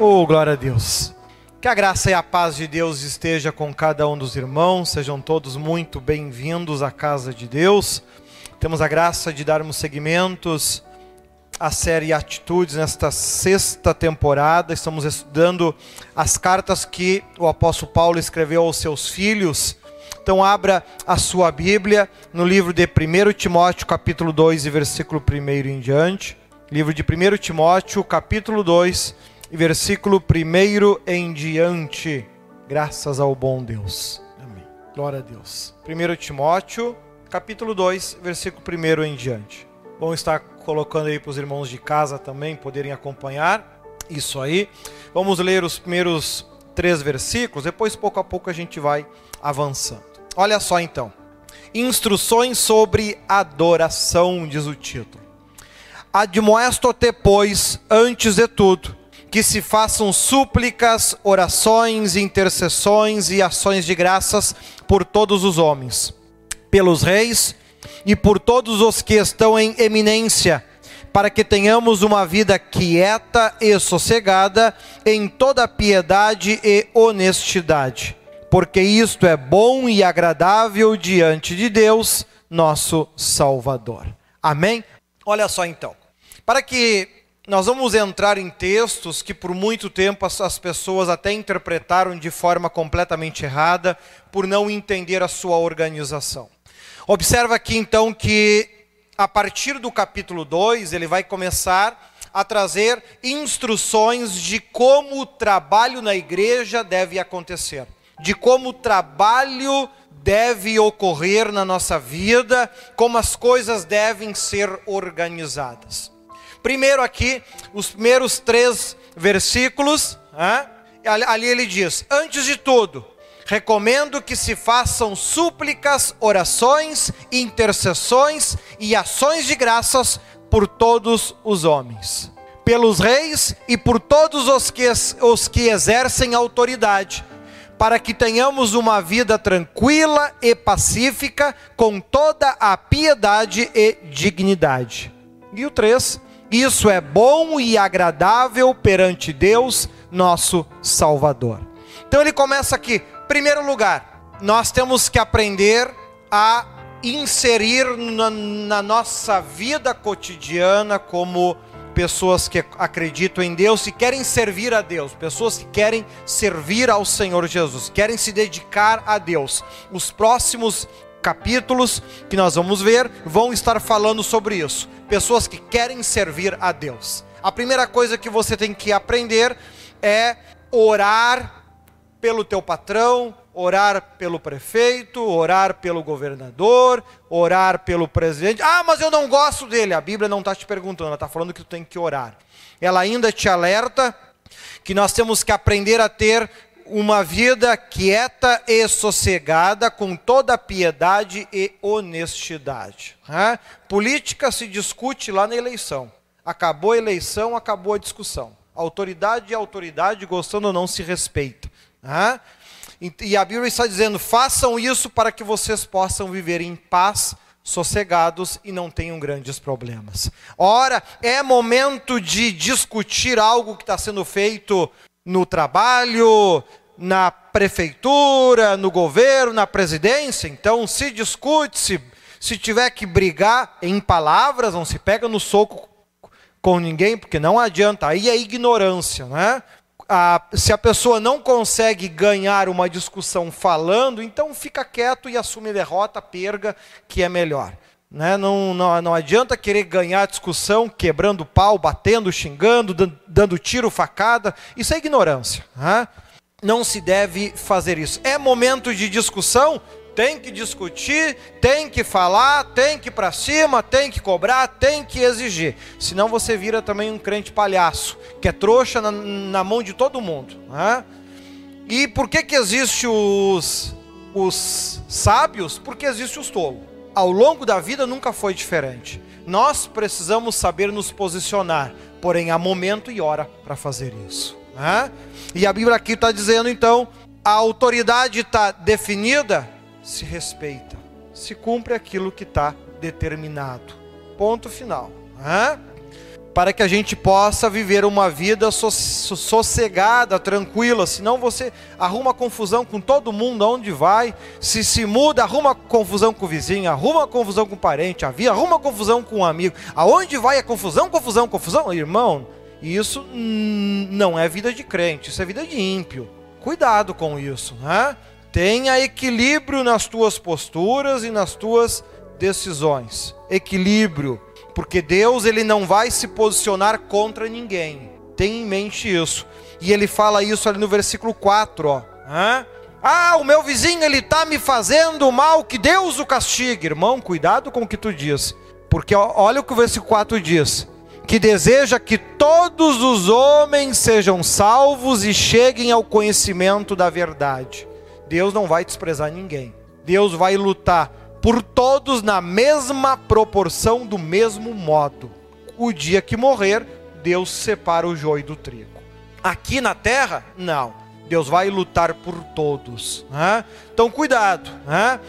Oh, glória a Deus. Que a graça e a paz de Deus esteja com cada um dos irmãos, sejam todos muito bem-vindos à casa de Deus. Temos a graça de darmos seguimentos à série Atitudes nesta sexta temporada. Estamos estudando as cartas que o apóstolo Paulo escreveu aos seus filhos. Então abra a sua Bíblia no livro de 1 Timóteo, capítulo 2 e versículo 1 em diante. Livro de 1 Timóteo, capítulo 2 e versículo 1 em diante. Graças ao bom Deus. Amém. Glória a Deus. 1 Timóteo, capítulo 2, versículo 1 em diante. Vamos estar colocando aí para os irmãos de casa também poderem acompanhar. Isso aí. Vamos ler os primeiros três versículos, depois pouco a pouco a gente vai avançando. Olha só então. Instruções sobre adoração, diz o título. Admoesto-te, pois, antes de tudo, que se façam súplicas, orações, intercessões e ações de graças por todos os homens, pelos reis e por todos os que estão em eminência, para que tenhamos uma vida quieta e sossegada em toda piedade e honestidade, porque isto é bom e agradável diante de Deus, nosso Salvador. Amém? Olha só então. Para que nós vamos entrar em textos que por muito tempo as, as, pessoas até interpretaram de forma completamente errada, por não entender a sua organização. Observa aqui então que a partir do capítulo 2, ele vai começar a trazer instruções de como o trabalho na igreja deve acontecer, de como o trabalho deve ocorrer na nossa vida, como as coisas devem ser organizadas. Primeiro aqui, os primeiros três versículos, ali ele diz: Antes de tudo, recomendo que se façam súplicas, orações, intercessões e ações de graças por todos os homens, pelos reis e por todos os que, os que exercem autoridade, para que tenhamos uma vida tranquila e pacífica, com toda a piedade e dignidade. E o 3: isso é bom e agradável perante Deus, nosso Salvador. Então ele começa aqui. Primeiro lugar, nós temos que aprender a inserir na, na nossa vida cotidiana como pessoas que acreditam em Deus e querem servir a Deus, pessoas que querem servir ao Senhor Jesus, querem se dedicar a Deus. Os próximos capítulos que nós vamos ver vão estar falando sobre isso. Pessoas que querem servir a Deus. A primeira coisa que você tem que aprender é orar pelo teu patrão, orar pelo prefeito, orar pelo governador, orar pelo presidente. Ah, mas eu não gosto dele. A Bíblia não está te perguntando, ela está falando que tu tem que orar. Ela ainda te alerta que nós temos que aprender a ter uma vida quieta e sossegada, com toda piedade e honestidade. Política se discute lá na eleição. Acabou a eleição, acabou a discussão. Autoridade e autoridade, gostando ou não, se respeita. E a Bíblia está dizendo: façam isso para que vocês possam viver em paz, sossegados e não tenham grandes problemas. Ora, é momento de discutir algo que está sendo feito no trabalho, na prefeitura, no governo, na presidência. Então, se discute, se, se tiver que brigar em palavras, não se pega no soco com ninguém, porque não adianta. Aí é ignorância, né? A, se a pessoa não consegue ganhar uma discussão falando, então fica quieto e assume derrota, perga, que é melhor. Né? Não, não, não adianta querer ganhar discussão quebrando pau, batendo, xingando, dando tiro, facada. Isso é ignorância. Né? Não se deve fazer isso. É momento de discussão? Tem que discutir, tem que falar, tem que ir para cima, tem que cobrar, tem que exigir. Senão você vira também um crente palhaço, que é trouxa na, na mão de todo mundo. Né? E por que, que existe os, os sábios? Porque existe os tolos ao longo da vida nunca foi diferente. Nós precisamos saber nos posicionar, porém há momento e hora para fazer isso. Né? E a Bíblia aqui está dizendo então: a autoridade está definida, se respeita, se cumpre aquilo que está determinado. Ponto final. Né? Para que a gente possa viver uma vida sossegada, tranquila. Senão você arruma confusão com todo mundo aonde vai. Se se muda, arruma confusão com o vizinho, arruma confusão com o parente, arruma confusão com um amigo. Aonde vai é confusão, confusão, confusão, irmão. Isso não é vida de crente, isso é vida de ímpio. Cuidado com isso, né? Tenha equilíbrio nas tuas posturas e nas tuas decisões. Equilíbrio porque Deus ele não vai se posicionar contra ninguém. Tenha em mente isso. E ele fala isso ali no versículo 4, ó. Hã? Ah, o meu vizinho ele tá me fazendo mal, que Deus o castigue. Irmão, cuidado com o que tu diz. Porque olha o que o versículo 4 diz: que deseja que todos os homens sejam salvos e cheguem ao conhecimento da verdade. Deus não vai desprezar ninguém. Deus vai lutar por todos na mesma proporção, do mesmo modo. O dia que morrer, Deus separa o joio do trigo. Aqui na terra, não. Deus vai lutar por todos. Né? Então, cuidado. Né?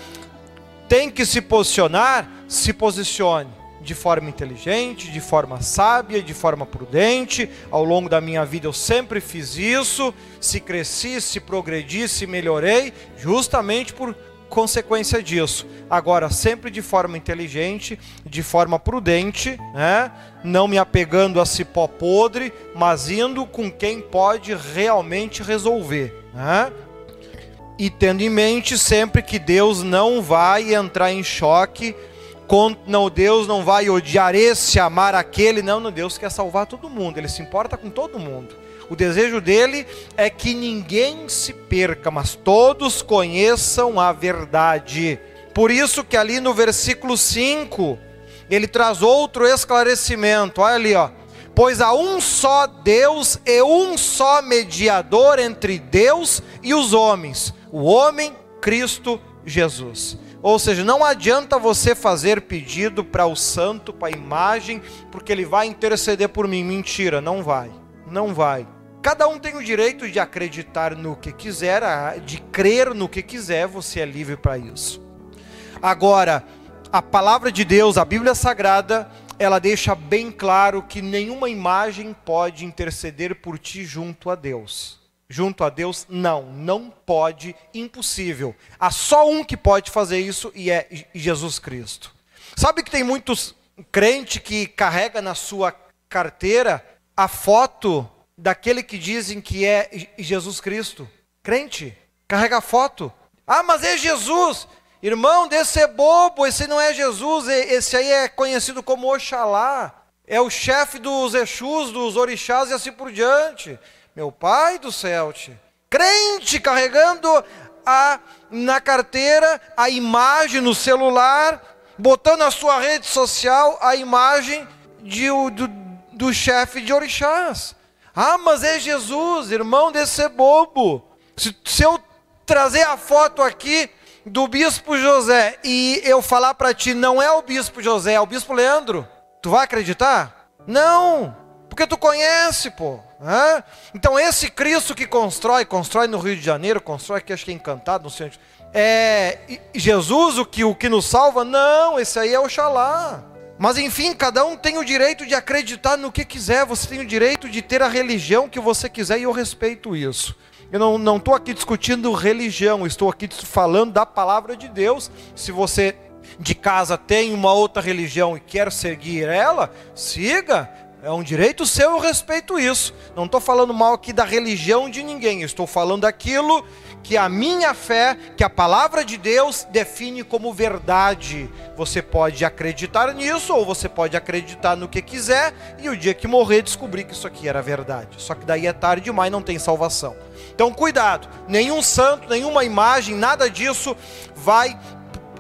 Tem que se posicionar, se posicione de forma inteligente, de forma sábia, de forma prudente. Ao longo da minha vida eu sempre fiz isso. Se cresci, se progredi, se melhorei, justamente por consequência disso. Agora, sempre de forma inteligente, de forma prudente, né? não me apegando a cipó podre, mas indo com quem pode realmente resolver. Né? E tendo em mente sempre que Deus não vai entrar em choque, com, não, Deus não vai odiar esse, amar aquele, não, não, Deus quer salvar todo mundo, Ele se importa com todo mundo. O desejo dele é que ninguém se perca, mas todos conheçam a verdade. Por isso que ali no versículo 5, ele traz outro esclarecimento. Olha ali, ó. Pois há um só Deus e um só mediador entre Deus e os homens, o homem Cristo Jesus. Ou seja, não adianta você fazer pedido para o santo, para a imagem, porque ele vai interceder por mim. Mentira, não vai. Não vai. Cada um tem o direito de acreditar no que quiser, de crer no que quiser, você é livre para isso. Agora, a palavra de Deus, a Bíblia Sagrada, ela deixa bem claro que nenhuma imagem pode interceder por ti junto a Deus. Junto a Deus, não, não pode, impossível. Há só um que pode fazer isso e é Jesus Cristo. Sabe que tem muitos crentes que carrega na sua carteira a foto daquele que dizem que é Jesus Cristo. Crente, carrega foto. Ah, mas é Jesus. Irmão, desse é bobo, esse não é Jesus, esse aí é conhecido como Oxalá. É o chefe dos Exus, dos orixás e assim por diante. Meu pai do céu, -te. crente carregando a, na carteira a imagem no celular, botando na sua rede social a imagem de, do, do chefe de orixás. Ah, mas é Jesus, irmão, desse ser bobo. Se, se eu trazer a foto aqui do bispo José e eu falar para ti, não é o bispo José, é o bispo Leandro, tu vai acreditar? Não, porque tu conhece, pô. Hã? Então esse Cristo que constrói, constrói no Rio de Janeiro, constrói aqui, acho que é encantado, não sei onde. É Jesus o que, o que nos salva? Não, esse aí é o Xalá. Mas enfim, cada um tem o direito de acreditar no que quiser, você tem o direito de ter a religião que você quiser e eu respeito isso. Eu não estou aqui discutindo religião, estou aqui falando da palavra de Deus. Se você de casa tem uma outra religião e quer seguir ela, siga, é um direito seu, eu respeito isso. Não estou falando mal aqui da religião de ninguém, estou falando daquilo que a minha fé, que a palavra de Deus define como verdade. Você pode acreditar nisso ou você pode acreditar no que quiser e o dia que morrer descobrir que isso aqui era verdade. Só que daí é tarde demais, não tem salvação. Então cuidado, nenhum santo, nenhuma imagem, nada disso vai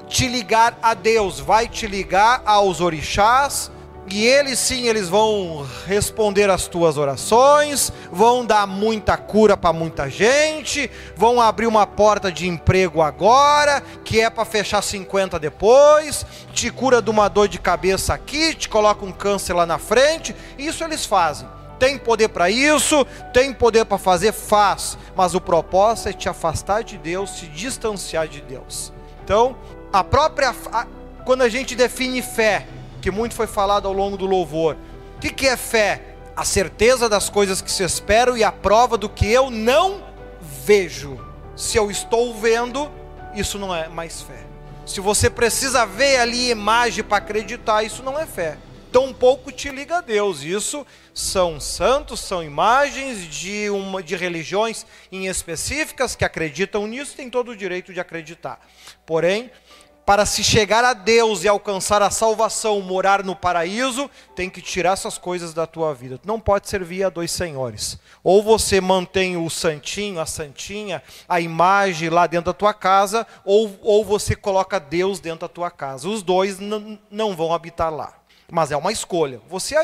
te ligar a Deus, vai te ligar aos orixás, e eles sim, eles vão responder as tuas orações, vão dar muita cura para muita gente, vão abrir uma porta de emprego agora, que é para fechar 50 depois, te cura de uma dor de cabeça aqui, te coloca um câncer lá na frente. Isso eles fazem. Tem poder para isso, tem poder para fazer, faz. Mas o propósito é te afastar de Deus, se distanciar de Deus. Então, a própria a, quando a gente define fé, que muito foi falado ao longo do louvor. O que, que é fé? A certeza das coisas que se esperam e a prova do que eu não vejo. Se eu estou vendo, isso não é mais fé. Se você precisa ver ali imagem para acreditar, isso não é fé. Tão pouco te liga a Deus. Isso são santos, são imagens de uma de religiões em específicas que acreditam nisso, tem todo o direito de acreditar. Porém, para se chegar a Deus e alcançar a salvação, morar no paraíso, tem que tirar essas coisas da tua vida. Tu não pode servir a dois senhores. Ou você mantém o santinho, a santinha, a imagem lá dentro da tua casa, ou, ou você coloca Deus dentro da tua casa. Os dois não vão habitar lá. Mas é uma escolha. Você,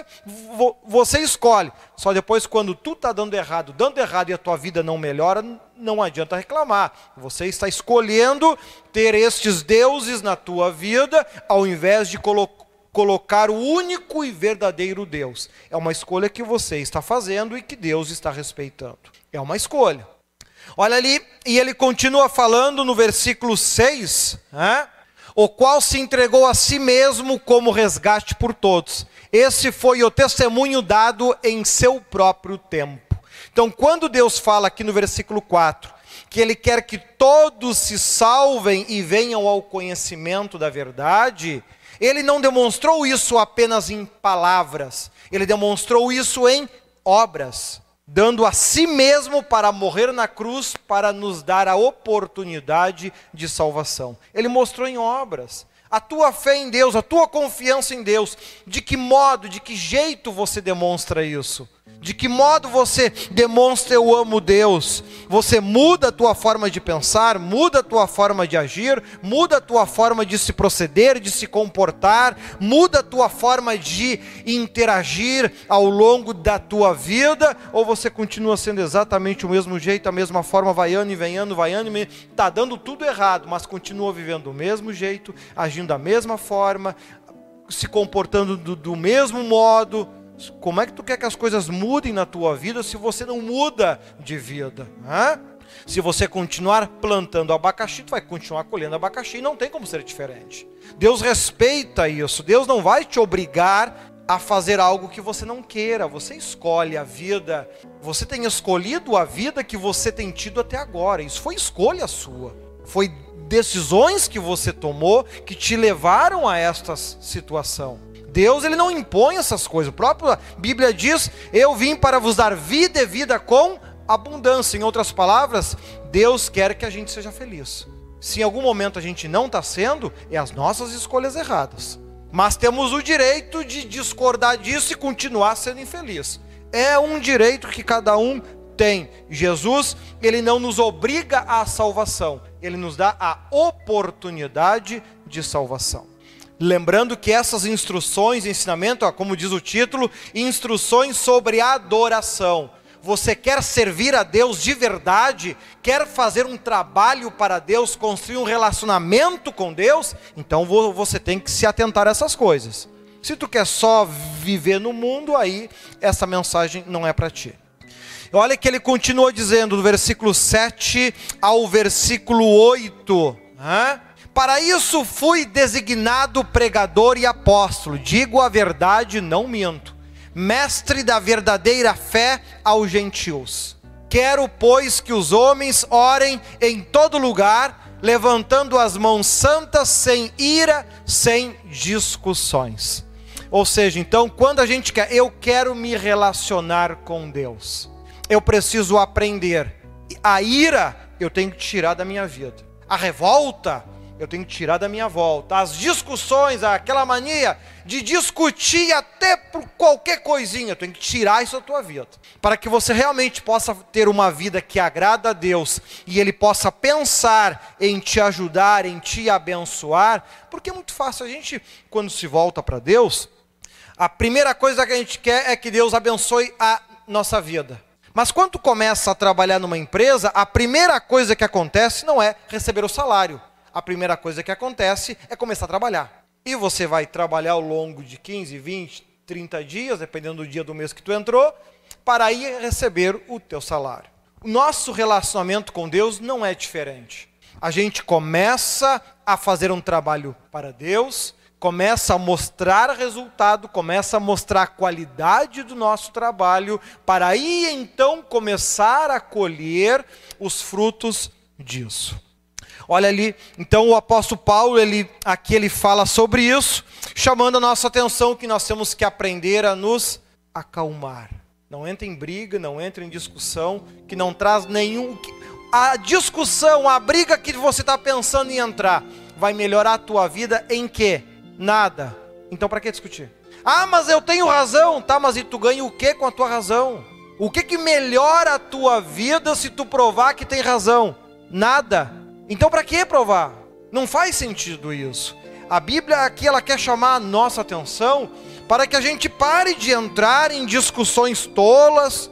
você escolhe. Só depois, quando tu está dando errado, dando errado e a tua vida não melhora, não adianta reclamar. Você está escolhendo ter estes deuses na tua vida, ao invés de colo colocar o único e verdadeiro Deus. É uma escolha que você está fazendo e que Deus está respeitando. É uma escolha. Olha ali, e ele continua falando no versículo 6, né? O qual se entregou a si mesmo como resgate por todos. Esse foi o testemunho dado em seu próprio tempo. Então, quando Deus fala aqui no versículo 4, que Ele quer que todos se salvem e venham ao conhecimento da verdade, Ele não demonstrou isso apenas em palavras, Ele demonstrou isso em obras dando a si mesmo para morrer na cruz para nos dar a oportunidade de salvação. Ele mostrou em obras. A tua fé em Deus, a tua confiança em Deus, de que modo, de que jeito você demonstra isso? De que modo você demonstra eu amo Deus? Você muda a tua forma de pensar, muda a tua forma de agir, muda a tua forma de se proceder, de se comportar, muda a tua forma de interagir ao longo da tua vida, ou você continua sendo exatamente o mesmo jeito, a mesma forma, vaiando e venhando, vaiando, está dando tudo errado, mas continua vivendo do mesmo jeito, agindo da mesma forma, se comportando do, do mesmo modo, como é que tu quer que as coisas mudem na tua vida se você não muda de vida? Né? Se você continuar plantando abacaxi, tu vai continuar colhendo abacaxi, não tem como ser diferente. Deus respeita isso. Deus não vai te obrigar a fazer algo que você não queira. Você escolhe a vida. Você tem escolhido a vida que você tem tido até agora. Isso foi escolha sua. Foi decisões que você tomou que te levaram a esta situação. Deus ele não impõe essas coisas. A própria Bíblia diz: "Eu vim para vos dar vida e vida com abundância". Em outras palavras, Deus quer que a gente seja feliz. Se em algum momento a gente não está sendo, é as nossas escolhas erradas. Mas temos o direito de discordar disso e continuar sendo infeliz. É um direito que cada um tem. Jesus, ele não nos obriga à salvação, ele nos dá a oportunidade de salvação. Lembrando que essas instruções, ensinamento, ó, como diz o título, instruções sobre adoração. Você quer servir a Deus de verdade? Quer fazer um trabalho para Deus, construir um relacionamento com Deus? Então você tem que se atentar a essas coisas. Se tu quer só viver no mundo, aí essa mensagem não é para ti. Olha que ele continua dizendo, do versículo 7 ao versículo 8. Né? Para isso fui designado pregador e apóstolo, digo a verdade, não minto, mestre da verdadeira fé aos gentios. Quero, pois, que os homens orem em todo lugar, levantando as mãos santas, sem ira, sem discussões. Ou seja, então, quando a gente quer, eu quero me relacionar com Deus eu preciso aprender. A ira eu tenho que tirar da minha vida. A revolta eu tenho que tirar da minha volta. As discussões, aquela mania de discutir até por qualquer coisinha, eu tenho que tirar isso da tua vida. Para que você realmente possa ter uma vida que agrada a Deus e Ele possa pensar em te ajudar, em te abençoar. Porque é muito fácil a gente, quando se volta para Deus, a primeira coisa que a gente quer é que Deus abençoe a nossa vida. Mas quando começa a trabalhar numa empresa, a primeira coisa que acontece não é receber o salário. A primeira coisa que acontece é começar a trabalhar. E você vai trabalhar ao longo de 15, 20, 30 dias, dependendo do dia do mês que tu entrou, para aí receber o teu salário. O nosso relacionamento com Deus não é diferente. A gente começa a fazer um trabalho para Deus, começa a mostrar resultado, começa a mostrar a qualidade do nosso trabalho, para aí então começar a colher os frutos disso. Olha ali, então o apóstolo Paulo, ele aqui ele fala sobre isso, chamando a nossa atenção que nós temos que aprender a nos acalmar. Não entra em briga, não entra em discussão, que não traz nenhum. A discussão, a briga que você está pensando em entrar, vai melhorar a tua vida em quê? Nada. Então para que discutir? Ah, mas eu tenho razão, tá? Mas e tu ganha o que com a tua razão? O que que melhora a tua vida se tu provar que tem razão? Nada. Então para que provar? Não faz sentido isso. A Bíblia aqui ela quer chamar a nossa atenção para que a gente pare de entrar em discussões tolas,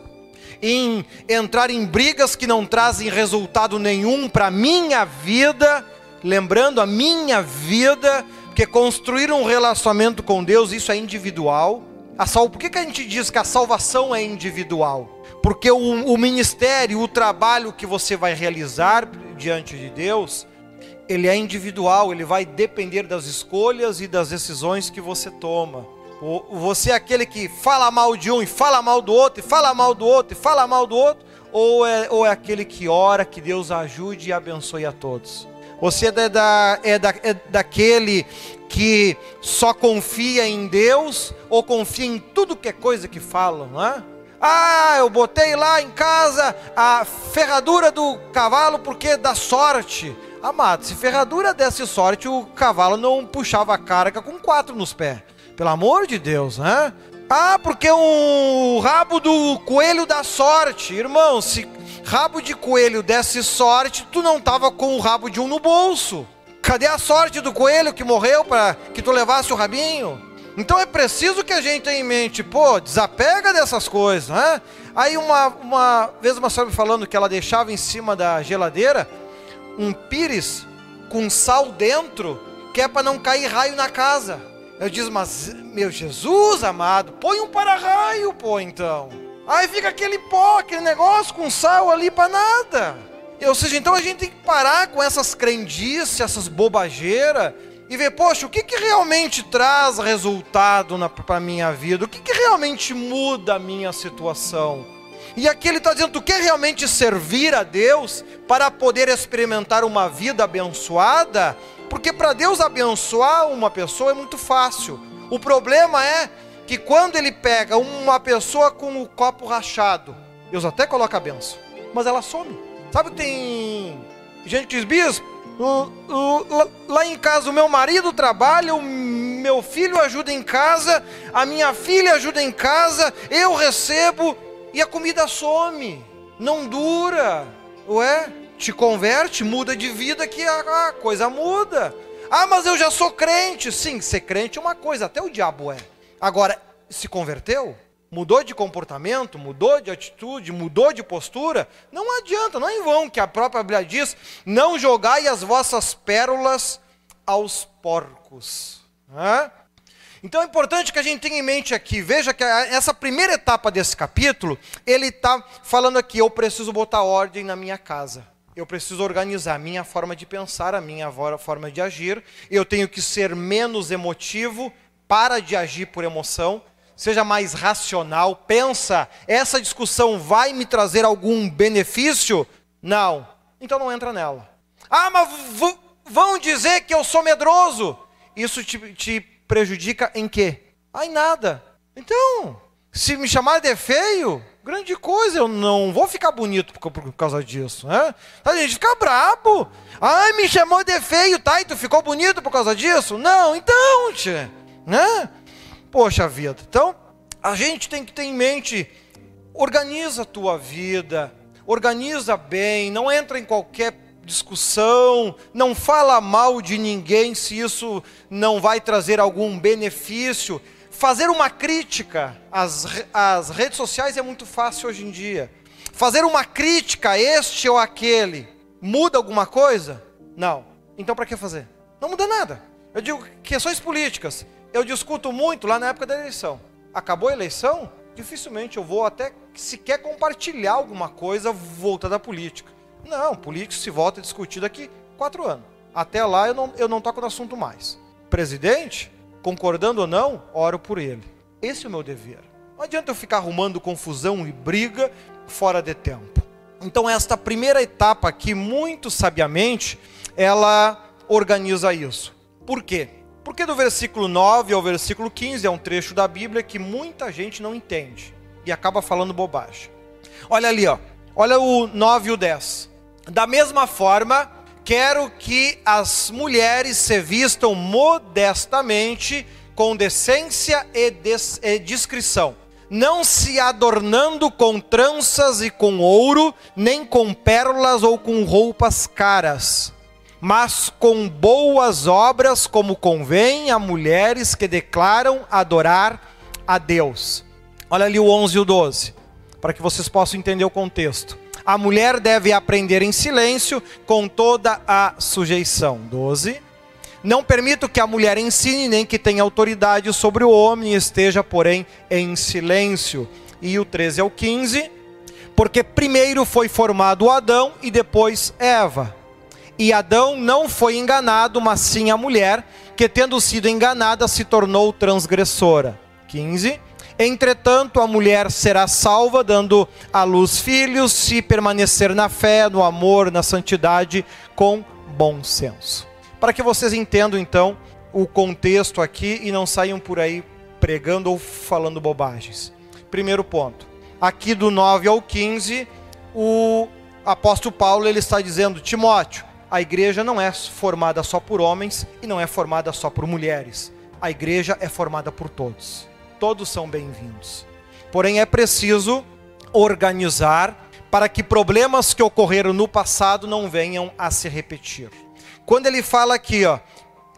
em entrar em brigas que não trazem resultado nenhum para a minha vida, lembrando a minha vida porque construir um relacionamento com Deus, isso é individual. A sal... Por que, que a gente diz que a salvação é individual? Porque o, o ministério, o trabalho que você vai realizar diante de Deus, ele é individual, ele vai depender das escolhas e das decisões que você toma. Você é aquele que fala mal de um e fala mal do outro, e fala mal do outro, e fala mal do outro, ou é, ou é aquele que ora que Deus ajude e abençoe a todos? Você é, da, é, da, é daquele que só confia em Deus ou confia em tudo que é coisa que falam, não é? Ah, eu botei lá em casa a ferradura do cavalo porque dá sorte. Amado, se ferradura desse sorte, o cavalo não puxava a carga com quatro nos pés. Pelo amor de Deus, né? Ah, porque o rabo do coelho dá sorte. Irmão, se rabo de coelho desse sorte, tu não tava com o rabo de um no bolso. Cadê a sorte do coelho que morreu para que tu levasse o rabinho? Então é preciso que a gente tenha em mente, pô, desapega dessas coisas, né? Aí uma, uma vez uma senhora me falando que ela deixava em cima da geladeira um pires com sal dentro, que é para não cair raio na casa. Eu disse, mas meu Jesus amado, põe um para-raio, pô, então. Aí fica aquele pó, aquele negócio com sal ali para nada. Ou seja, então a gente tem que parar com essas crendices, essas bobageiras e ver, poxa, o que, que realmente traz resultado para a minha vida? O que, que realmente muda a minha situação? E aqui ele está dizendo: tu quer realmente servir a Deus para poder experimentar uma vida abençoada? Porque para Deus abençoar uma pessoa é muito fácil. O problema é que quando ele pega uma pessoa com o copo rachado, Deus até coloca a benção, mas ela some. Sabe que tem gente que diz, bispo, lá em casa o meu marido trabalha, o meu filho ajuda em casa, a minha filha ajuda em casa, eu recebo e a comida some, não dura, ué? Te converte, muda de vida que a, a coisa muda. Ah, mas eu já sou crente. Sim, ser crente é uma coisa, até o diabo é. Agora, se converteu? Mudou de comportamento, mudou de atitude, mudou de postura? Não adianta, não é em vão que a própria Bíblia diz: não jogai as vossas pérolas aos porcos. Então é importante que a gente tenha em mente aqui, veja que essa primeira etapa desse capítulo, ele está falando aqui: eu preciso botar ordem na minha casa. Eu preciso organizar a minha forma de pensar, a minha forma de agir. Eu tenho que ser menos emotivo, para de agir por emoção, seja mais racional, pensa, essa discussão vai me trazer algum benefício? Não. Então não entra nela. Ah, mas vão dizer que eu sou medroso. Isso te, te prejudica em quê? Ah, em nada. Então, se me chamar de feio, grande coisa, eu não vou ficar bonito por, por causa disso, né? A gente fica brabo. Ai, me chamou de feio, tá? E tu ficou bonito por causa disso? Não, então, tia né? Poxa vida. Então, a gente tem que ter em mente, organiza a tua vida, organiza bem, não entra em qualquer discussão, não fala mal de ninguém se isso não vai trazer algum benefício. Fazer uma crítica às, às redes sociais é muito fácil hoje em dia. Fazer uma crítica a este ou aquele muda alguma coisa? Não. Então para que fazer? Não muda nada. Eu digo questões políticas eu discuto muito lá na época da eleição. Acabou a eleição, dificilmente eu vou até sequer compartilhar alguma coisa voltada à política. Não, político se volta a discutir daqui quatro anos. Até lá eu não, eu não toco no assunto mais. Presidente, concordando ou não, oro por ele. Esse é o meu dever. Não adianta eu ficar arrumando confusão e briga fora de tempo. Então, esta primeira etapa aqui, muito sabiamente, ela organiza isso. Por quê? Porque do versículo 9 ao versículo 15 é um trecho da Bíblia que muita gente não entende e acaba falando bobagem. Olha ali, ó. Olha o 9 e o 10. Da mesma forma, quero que as mulheres se vistam modestamente, com decência e, e discrição não se adornando com tranças e com ouro, nem com pérolas ou com roupas caras, mas com boas obras, como convém a mulheres que declaram adorar a Deus. Olha ali o 11 e o 12, para que vocês possam entender o contexto. A mulher deve aprender em silêncio, com toda a sujeição. 12. Não permito que a mulher ensine, nem que tenha autoridade sobre o homem, esteja, porém, em silêncio. E o 13 ao 15, porque primeiro foi formado Adão e depois Eva. E Adão não foi enganado, mas sim a mulher, que tendo sido enganada se tornou transgressora. 15. Entretanto, a mulher será salva, dando à luz filhos, se permanecer na fé, no amor, na santidade, com bom senso para que vocês entendam então o contexto aqui e não saiam por aí pregando ou falando bobagens. Primeiro ponto. Aqui do 9 ao 15, o apóstolo Paulo ele está dizendo: Timóteo, a igreja não é formada só por homens e não é formada só por mulheres. A igreja é formada por todos. Todos são bem-vindos. Porém, é preciso organizar para que problemas que ocorreram no passado não venham a se repetir. Quando ele fala aqui, ó,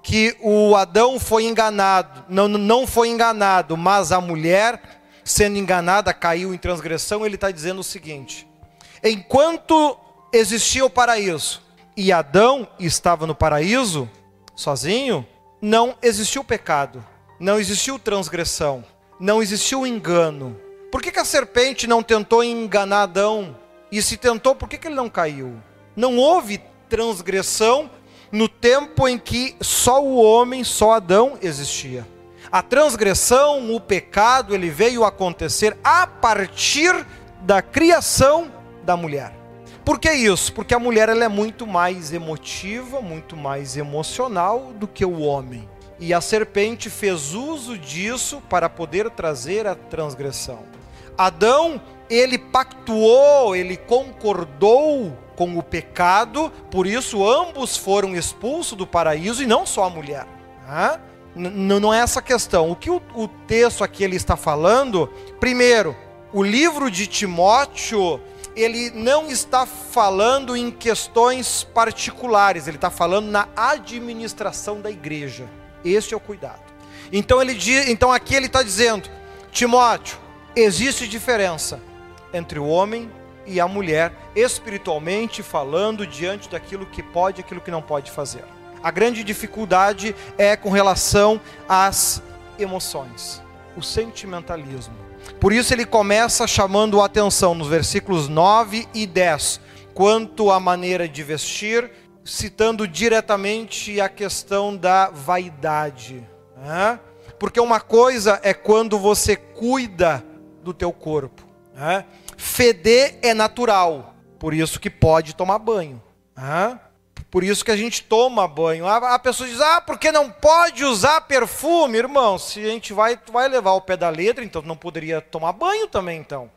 que o Adão foi enganado, não, não foi enganado, mas a mulher, sendo enganada, caiu em transgressão, ele está dizendo o seguinte: enquanto existia o paraíso e Adão estava no paraíso, sozinho, não existiu pecado, não existiu transgressão, não existiu engano. Por que, que a serpente não tentou enganar Adão? E se tentou, por que, que ele não caiu? Não houve transgressão no tempo em que só o homem, só Adão existia. A transgressão, o pecado, ele veio acontecer a partir da criação da mulher. Por que isso? Porque a mulher ela é muito mais emotiva, muito mais emocional do que o homem. E a serpente fez uso disso para poder trazer a transgressão. Adão, ele pactuou, ele concordou com o pecado, por isso ambos foram expulsos do paraíso e não só a mulher. Né? Não é essa questão. O que o, o texto aqui ele está falando, primeiro, o livro de Timóteo, ele não está falando em questões particulares, ele está falando na administração da igreja. Esse é o cuidado. Então ele então aqui ele está dizendo, Timóteo, existe diferença entre o homem e a mulher, espiritualmente falando, diante daquilo que pode e aquilo que não pode fazer. A grande dificuldade é com relação às emoções, o sentimentalismo. Por isso ele começa chamando a atenção nos versículos 9 e 10, quanto à maneira de vestir, citando diretamente a questão da vaidade. Né? Porque uma coisa é quando você cuida do teu corpo. Né? Feder é natural, por isso que pode tomar banho. Por isso que a gente toma banho. A pessoa diz, ah, porque não pode usar perfume? Irmão, se a gente vai, vai levar o pé da letra, então não poderia tomar banho também, então.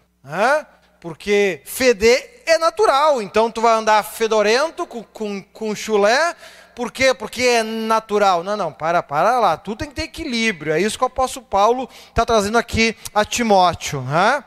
Porque feder é natural, então tu vai andar fedorento com, com, com chulé, por quê? Porque é natural. Não, não, para, para lá. Tudo tem que ter equilíbrio. É isso que o apóstolo Paulo está trazendo aqui a Timóteo. Né?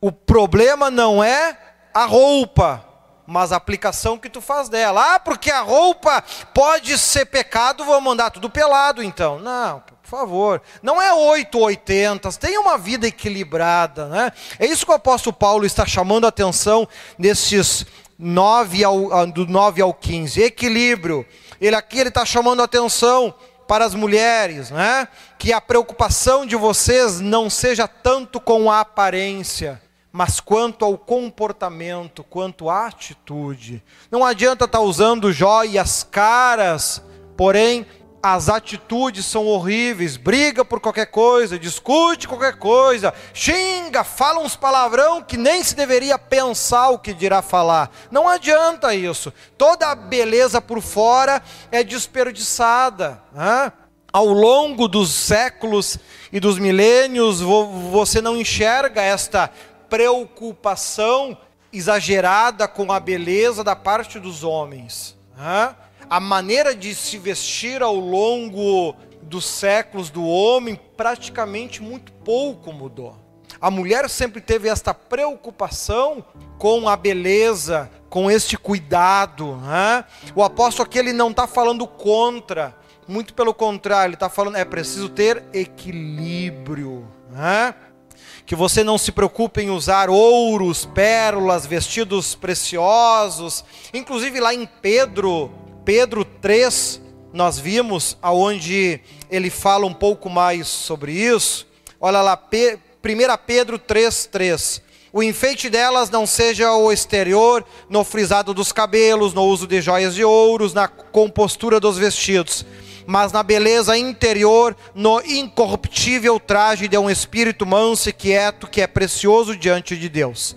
O problema não é a roupa, mas a aplicação que tu faz dela. Ah, porque a roupa pode ser pecado, vou mandar tudo pelado então. Não, por favor. Não é 8 ou 80, tenha uma vida equilibrada, né? É isso que o apóstolo Paulo está chamando a atenção nesses 9 ao, ah, do 9 ao 15. Equilíbrio. Ele aqui ele está chamando a atenção para as mulheres, né? Que a preocupação de vocês não seja tanto com a aparência, mas quanto ao comportamento, quanto à atitude. Não adianta estar tá usando joias caras, porém as atitudes são horríveis, briga por qualquer coisa, discute qualquer coisa, xinga, fala uns palavrão que nem se deveria pensar o que dirá falar. Não adianta isso. Toda a beleza por fora é desperdiçada. Né? Ao longo dos séculos e dos milênios, você não enxerga esta preocupação exagerada com a beleza da parte dos homens. Né? a maneira de se vestir ao longo dos séculos do homem praticamente muito pouco mudou. A mulher sempre teve esta preocupação com a beleza, com este cuidado. Né? O apóstolo aqui ele não está falando contra, muito pelo contrário, ele está falando é preciso ter equilíbrio. Né? Que você não se preocupe em usar ouros, pérolas, vestidos preciosos. Inclusive lá em Pedro, Pedro 3, nós vimos aonde ele fala um pouco mais sobre isso. Olha lá, 1 Pedro 3, 3. O enfeite delas não seja o exterior, no frisado dos cabelos, no uso de joias de ouros, na compostura dos vestidos, mas na beleza interior, no incorruptível traje de um espírito manso e quieto, que é precioso diante de Deus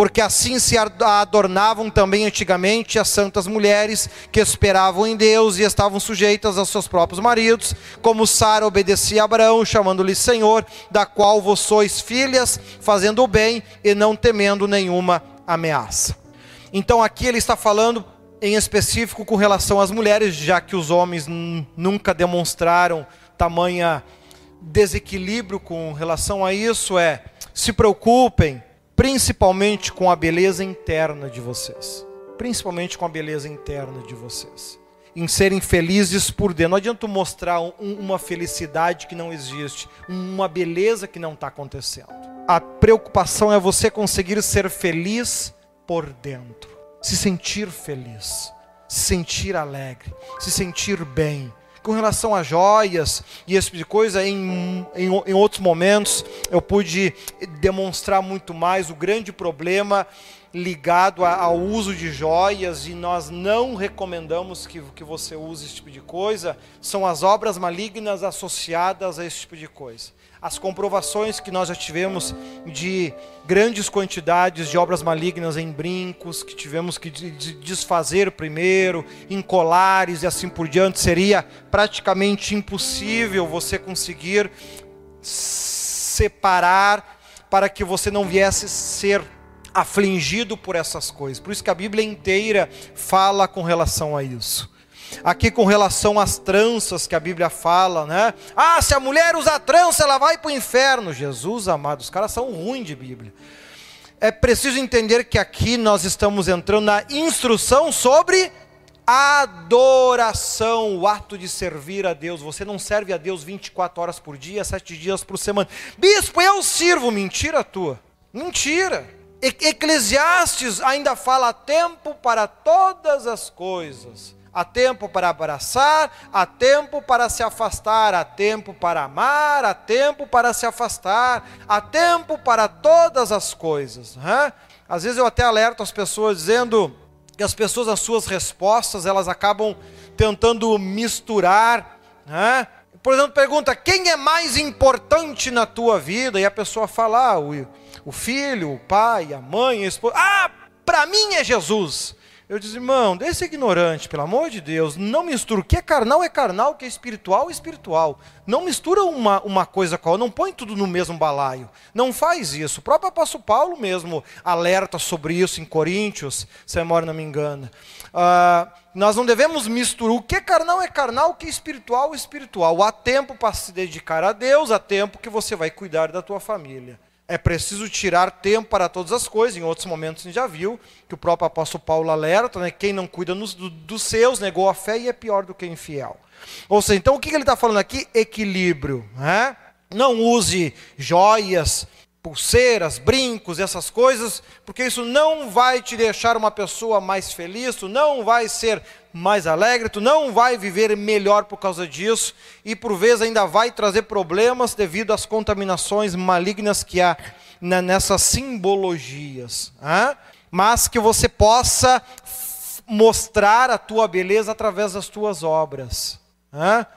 porque assim se adornavam também antigamente as santas mulheres que esperavam em Deus e estavam sujeitas aos seus próprios maridos, como Sara obedecia a Abraão, chamando-lhe Senhor, da qual vós sois filhas, fazendo o bem e não temendo nenhuma ameaça. Então aqui ele está falando em específico com relação às mulheres, já que os homens nunca demonstraram tamanha desequilíbrio com relação a isso, é se preocupem principalmente com a beleza interna de vocês. Principalmente com a beleza interna de vocês. Em serem felizes por dentro. Não adianta mostrar um, uma felicidade que não existe, uma beleza que não está acontecendo. A preocupação é você conseguir ser feliz por dentro, se sentir feliz, se sentir alegre, se sentir bem, com relação a joias e esse tipo de coisa, em, em, em outros momentos eu pude demonstrar muito mais o grande problema ligado ao uso de joias e nós não recomendamos que, que você use esse tipo de coisa, são as obras malignas associadas a esse tipo de coisa as comprovações que nós já tivemos de grandes quantidades de obras malignas em brincos, que tivemos que desfazer primeiro, em colares e assim por diante, seria praticamente impossível você conseguir separar para que você não viesse ser afligido por essas coisas. Por isso que a Bíblia inteira fala com relação a isso. Aqui com relação às tranças que a Bíblia fala, né? Ah, se a mulher usa trança, ela vai para o inferno. Jesus amado, os caras são ruins de Bíblia. É preciso entender que aqui nós estamos entrando na instrução sobre adoração, o ato de servir a Deus. Você não serve a Deus 24 horas por dia, 7 dias por semana. Bispo, eu sirvo. Mentira tua. Mentira. Eclesiastes ainda fala tempo para todas as coisas. Há tempo para abraçar, há tempo para se afastar, há tempo para amar, há tempo para se afastar, há tempo para todas as coisas. Né? Às vezes eu até alerto as pessoas dizendo que as pessoas, as suas respostas, elas acabam tentando misturar. Né? Por exemplo, pergunta: quem é mais importante na tua vida? E a pessoa fala: ah, o, o filho, o pai, a mãe, a esposa. Ah, para mim é Jesus. Eu disse, irmão, desse ignorante, pelo amor de Deus, não mistura. O que é carnal é carnal, o que é espiritual é espiritual. Não mistura uma, uma coisa com a outra, não põe tudo no mesmo balaio. Não faz isso. O próprio apóstolo Paulo mesmo alerta sobre isso em Coríntios, se a memória não me engana. Uh, nós não devemos misturar. O que é carnal é carnal, o que é espiritual é espiritual. Há tempo para se dedicar a Deus, há tempo que você vai cuidar da tua família é preciso tirar tempo para todas as coisas. Em outros momentos a gente já viu que o próprio apóstolo Paulo alerta, né? quem não cuida nos, do, dos seus negou a fé e é pior do que infiel. Ou seja, então o que ele está falando aqui? Equilíbrio. Né? Não use joias, pulseiras, brincos, essas coisas, porque isso não vai te deixar uma pessoa mais feliz, tu não vai ser mais alegre, tu não vai viver melhor por causa disso, e por vezes ainda vai trazer problemas devido às contaminações malignas que há nessas simbologias. Mas que você possa mostrar a tua beleza através das tuas obras.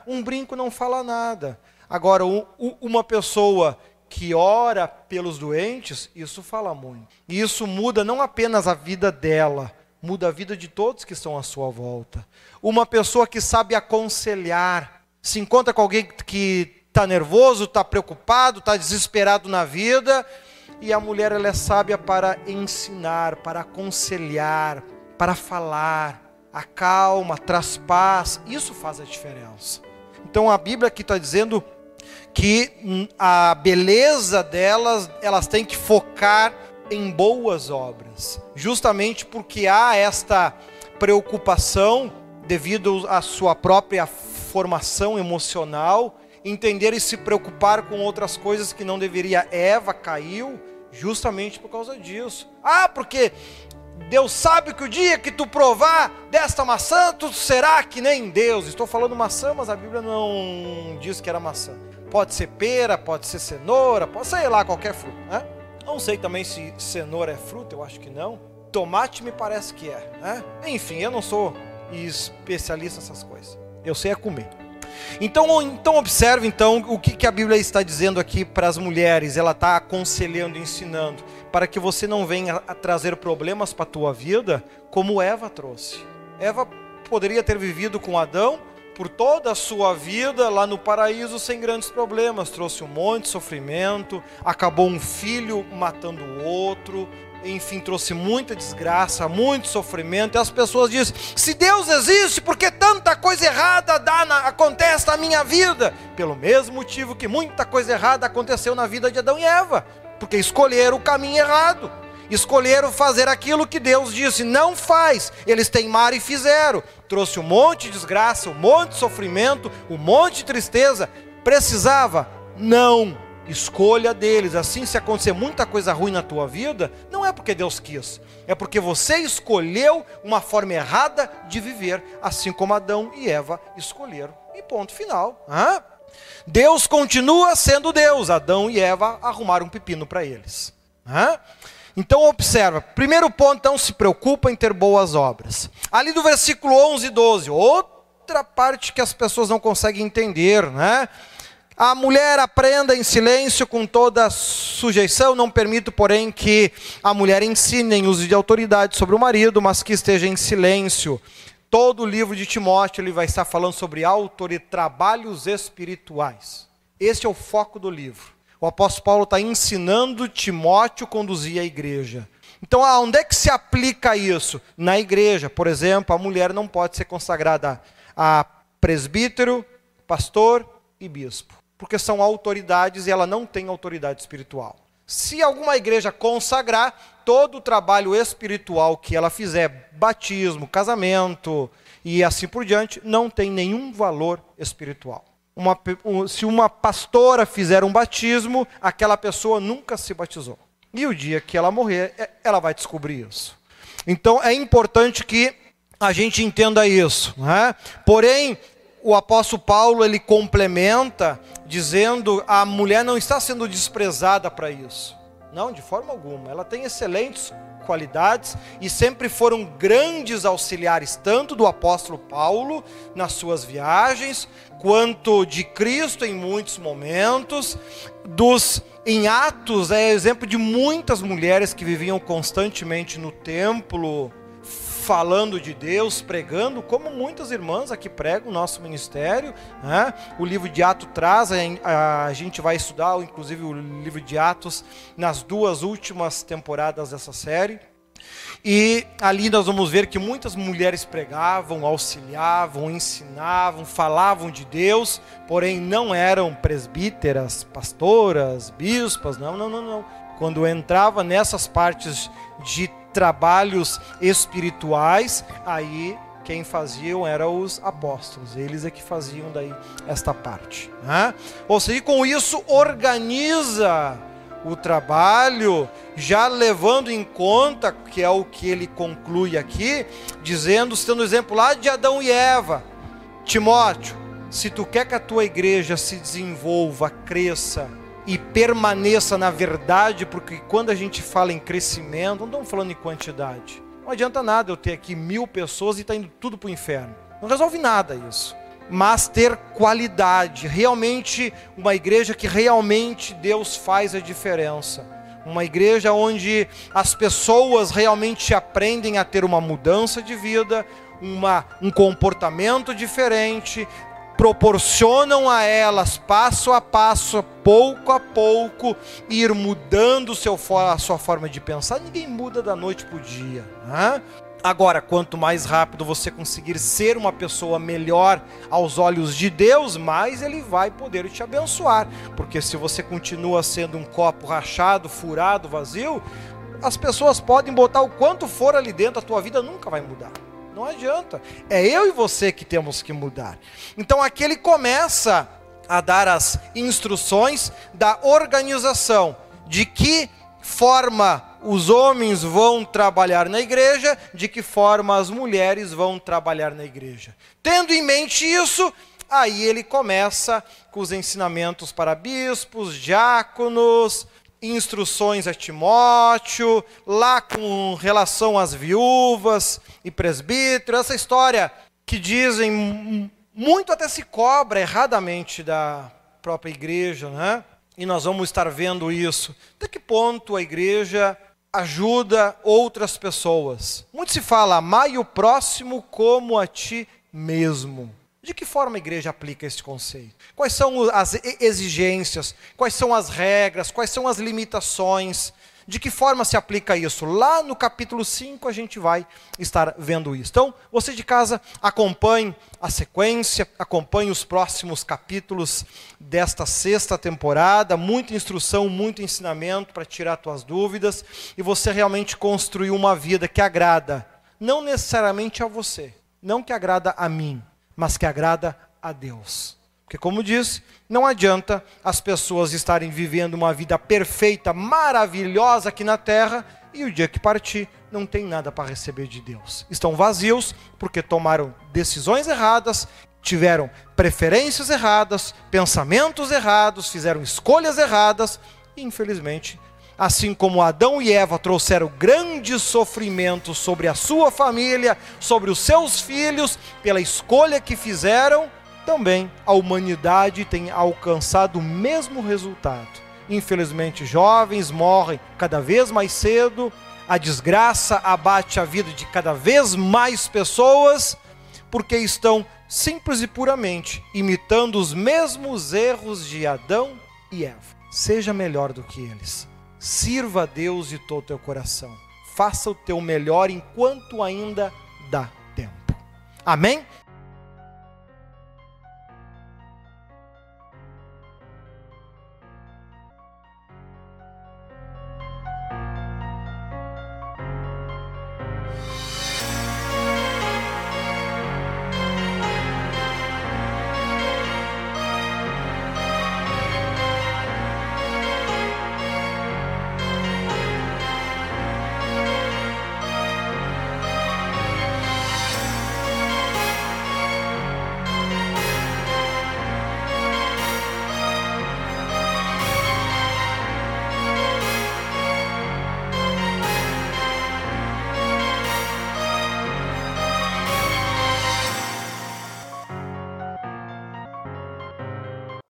Um brinco não fala nada. Agora, uma pessoa que ora pelos doentes, isso fala muito. E isso muda não apenas a vida dela, muda a vida de todos que estão à sua volta. Uma pessoa que sabe aconselhar, se encontra com alguém que está nervoso, está preocupado, está desesperado na vida, e a mulher ela é sábia para ensinar, para aconselhar, para falar, acalma, traz paz, isso faz a diferença. Então a Bíblia aqui está dizendo que hum, a beleza delas, elas têm que focar em boas obras, justamente porque há esta preocupação devido à sua própria formação emocional, entender e se preocupar com outras coisas que não deveria. Eva caiu justamente por causa disso. Ah, porque Deus sabe que o dia que tu provar desta maçã, tu será que nem Deus. Estou falando maçã, mas a Bíblia não diz que era maçã. Pode ser pera, pode ser cenoura, pode ser lá qualquer fruta, né? Não sei também se cenoura é fruta, eu acho que não. Tomate me parece que é, né? Enfim, eu não sou especialista nessas coisas. Eu sei é comer. Então, então observe então o que, que a Bíblia está dizendo aqui para as mulheres. Ela está aconselhando, ensinando, para que você não venha a trazer problemas para a tua vida, como Eva trouxe. Eva poderia ter vivido com Adão por toda a sua vida lá no paraíso sem grandes problemas. Trouxe um monte de sofrimento, acabou um filho matando o outro, enfim, trouxe muita desgraça, muito sofrimento. E as pessoas dizem: se Deus existe, por que tanta coisa errada dá na, acontece na minha vida? Pelo mesmo motivo que muita coisa errada aconteceu na vida de Adão e Eva, porque escolheram o caminho errado escolheram fazer aquilo que Deus disse, não faz. Eles teimaram e fizeram. Trouxe um monte de desgraça, um monte de sofrimento, um monte de tristeza. Precisava? Não. Escolha deles. Assim, se acontecer muita coisa ruim na tua vida, não é porque Deus quis, é porque você escolheu uma forma errada de viver, assim como Adão e Eva escolheram. E ponto final. Hã? Deus continua sendo Deus. Adão e Eva arrumaram um pepino para eles. Hã? Então observa, primeiro ponto, não se preocupa em ter boas obras. Ali do versículo 11 e 12, outra parte que as pessoas não conseguem entender, né? A mulher aprenda em silêncio com toda sujeição, não permito, porém, que a mulher ensine em uso de autoridade sobre o marido, mas que esteja em silêncio. Todo o livro de Timóteo ele vai estar falando sobre autoridade, trabalhos espirituais. Este é o foco do livro o apóstolo Paulo está ensinando Timóteo a conduzir a igreja. Então, aonde é que se aplica isso? Na igreja, por exemplo, a mulher não pode ser consagrada a presbítero, pastor e bispo, porque são autoridades e ela não tem autoridade espiritual. Se alguma igreja consagrar, todo o trabalho espiritual que ela fizer, batismo, casamento e assim por diante, não tem nenhum valor espiritual uma, se uma pastora fizer um batismo, aquela pessoa nunca se batizou. E o dia que ela morrer, é, ela vai descobrir isso. Então é importante que a gente entenda isso. Né? Porém, o apóstolo Paulo ele complementa dizendo a mulher não está sendo desprezada para isso. Não, de forma alguma. Ela tem excelentes qualidades e sempre foram grandes auxiliares, tanto do apóstolo Paulo nas suas viagens, quanto de Cristo em muitos momentos, dos em Atos é exemplo de muitas mulheres que viviam constantemente no templo, falando de Deus, pregando, como muitas irmãs aqui pregam o nosso ministério. Né? O livro de Atos traz, a, gente vai estudar, inclusive, o livro de Atos nas duas últimas temporadas dessa série. E ali nós vamos ver que muitas mulheres pregavam, auxiliavam, ensinavam, falavam de Deus, porém não eram presbíteras, pastoras, bispas, não, não, não, não. Quando entrava nessas partes de trabalhos espirituais, aí quem faziam eram os apóstolos, eles é que faziam daí esta parte. Né? Ou seja, com isso organiza o trabalho, já levando em conta, que é o que ele conclui aqui, dizendo, citando o exemplo lá de Adão e Eva, Timóteo, se tu quer que a tua igreja se desenvolva, cresça, e permaneça na verdade, porque quando a gente fala em crescimento, não estamos falando em quantidade. Não adianta nada eu ter aqui mil pessoas e está indo tudo para o inferno. Não resolve nada isso. mas ter qualidade, realmente uma igreja que realmente Deus faz a diferença. Uma igreja onde as pessoas realmente aprendem a ter uma mudança de vida, uma, um comportamento diferente, proporcionam a elas passo a passo, pouco a pouco, ir mudando seu, a sua forma de pensar. Ninguém muda da noite para o dia. Né? Agora, quanto mais rápido você conseguir ser uma pessoa melhor aos olhos de Deus, mais Ele vai poder te abençoar. Porque se você continua sendo um copo rachado, furado, vazio, as pessoas podem botar o quanto for ali dentro, a tua vida nunca vai mudar. Não adianta. É eu e você que temos que mudar. Então aqui ele começa a dar as instruções da organização, de que forma os homens vão trabalhar na igreja, de que forma as mulheres vão trabalhar na igreja. Tendo em mente isso, aí ele começa com os ensinamentos para bispos, diáconos, instruções a Timóteo, lá com relação às viúvas e presbíteros, essa história que dizem muito até se cobra erradamente da própria igreja, né? E nós vamos estar vendo isso. Até que ponto a igreja ajuda outras pessoas? Muito se fala, amai o próximo como a ti mesmo. De que forma a igreja aplica esse conceito? Quais são as exigências? Quais são as regras? Quais são as limitações? De que forma se aplica isso? Lá no capítulo 5 a gente vai estar vendo isso. Então, você de casa, acompanhe a sequência, acompanhe os próximos capítulos desta sexta temporada. Muita instrução, muito ensinamento para tirar tuas dúvidas e você realmente construir uma vida que agrada, não necessariamente a você, não que agrada a mim, mas que agrada a Deus. Porque, como disse, não adianta as pessoas estarem vivendo uma vida perfeita, maravilhosa aqui na terra, e o dia que partir não tem nada para receber de Deus. Estão vazios porque tomaram decisões erradas, tiveram preferências erradas, pensamentos errados, fizeram escolhas erradas, e infelizmente, assim como Adão e Eva trouxeram grandes sofrimentos sobre a sua família, sobre os seus filhos, pela escolha que fizeram, também a humanidade tem alcançado o mesmo resultado. Infelizmente, jovens morrem cada vez mais cedo, a desgraça abate a vida de cada vez mais pessoas, porque estão simples e puramente imitando os mesmos erros de Adão e Eva. Seja melhor do que eles. Sirva a Deus de todo o teu coração. Faça o teu melhor enquanto ainda dá tempo. Amém?